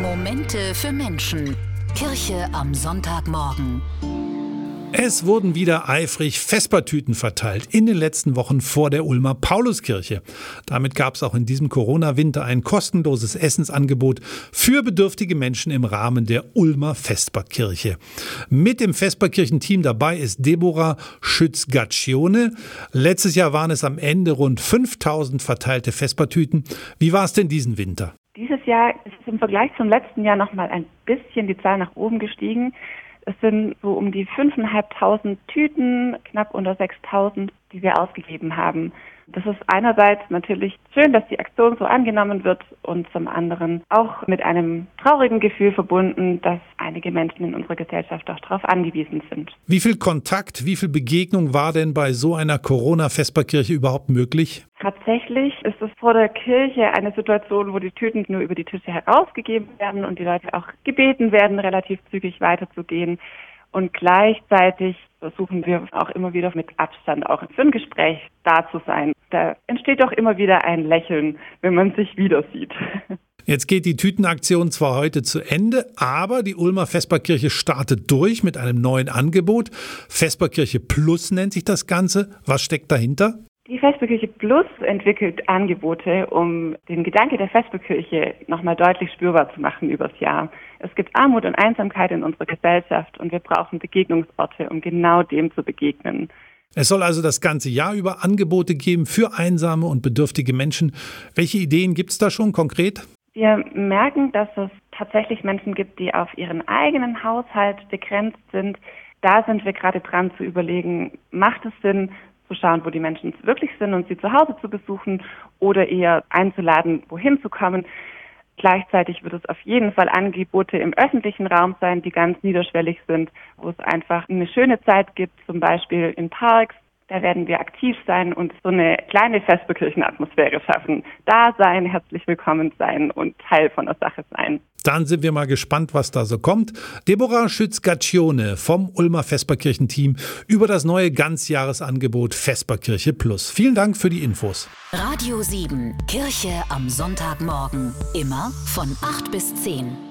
Momente für Menschen. Kirche am Sonntagmorgen. Es wurden wieder eifrig Vespertüten verteilt in den letzten Wochen vor der Ulmer Pauluskirche. Damit gab es auch in diesem Corona-Winter ein kostenloses Essensangebot für bedürftige Menschen im Rahmen der Ulmer Vesperkirche. Mit dem Vesperkirchenteam dabei ist Deborah Schütz-Gaccione. Letztes Jahr waren es am Ende rund 5000 verteilte Vespertüten. Wie war es denn diesen Winter? Jahr ist im Vergleich zum letzten Jahr noch mal ein bisschen die Zahl nach oben gestiegen. Es sind so um die 5.500 Tüten, knapp unter 6.000, die wir ausgegeben haben. Das ist einerseits natürlich schön, dass die Aktion so angenommen wird und zum anderen auch mit einem traurigen Gefühl verbunden, dass einige Menschen in unserer Gesellschaft auch darauf angewiesen sind. Wie viel Kontakt, wie viel Begegnung war denn bei so einer Corona-Vesperkirche überhaupt möglich? Tatsächlich ist es vor der Kirche eine Situation, wo die Tüten nur über die Tische herausgegeben werden und die Leute auch gebeten werden, relativ zügig weiterzugehen. Und gleichzeitig versuchen wir auch immer wieder mit Abstand auch für ein Gespräch da zu sein. Da entsteht auch immer wieder ein Lächeln, wenn man sich wieder sieht. Jetzt geht die Tütenaktion zwar heute zu Ende, aber die Ulmer Vesperkirche startet durch mit einem neuen Angebot. Vesperkirche Plus nennt sich das Ganze. Was steckt dahinter? Die Vesperkirche Plus entwickelt Angebote, um den Gedanke der Vesperkirche nochmal deutlich spürbar zu machen übers Jahr. Es gibt Armut und Einsamkeit in unserer Gesellschaft und wir brauchen Begegnungsorte, um genau dem zu begegnen. Es soll also das ganze Jahr über Angebote geben für einsame und bedürftige Menschen. Welche Ideen gibt es da schon konkret? Wir merken, dass es tatsächlich Menschen gibt, die auf ihren eigenen Haushalt begrenzt sind. Da sind wir gerade dran zu überlegen, macht es Sinn, zu schauen, wo die Menschen wirklich sind und sie zu Hause zu besuchen oder eher einzuladen, wohin zu kommen. Gleichzeitig wird es auf jeden Fall Angebote im öffentlichen Raum sein, die ganz niederschwellig sind, wo es einfach eine schöne Zeit gibt, zum Beispiel in Parks, da werden wir aktiv sein und so eine kleine Vesperkirchenatmosphäre schaffen. Da sein, herzlich willkommen sein und Teil von der Sache sein. Dann sind wir mal gespannt, was da so kommt. Deborah Schütz-Gaccione vom Ulmer Vesperkirchen-Team über das neue Ganzjahresangebot Vesperkirche Plus. Vielen Dank für die Infos. Radio 7, Kirche am Sonntagmorgen. Immer von 8 bis 10.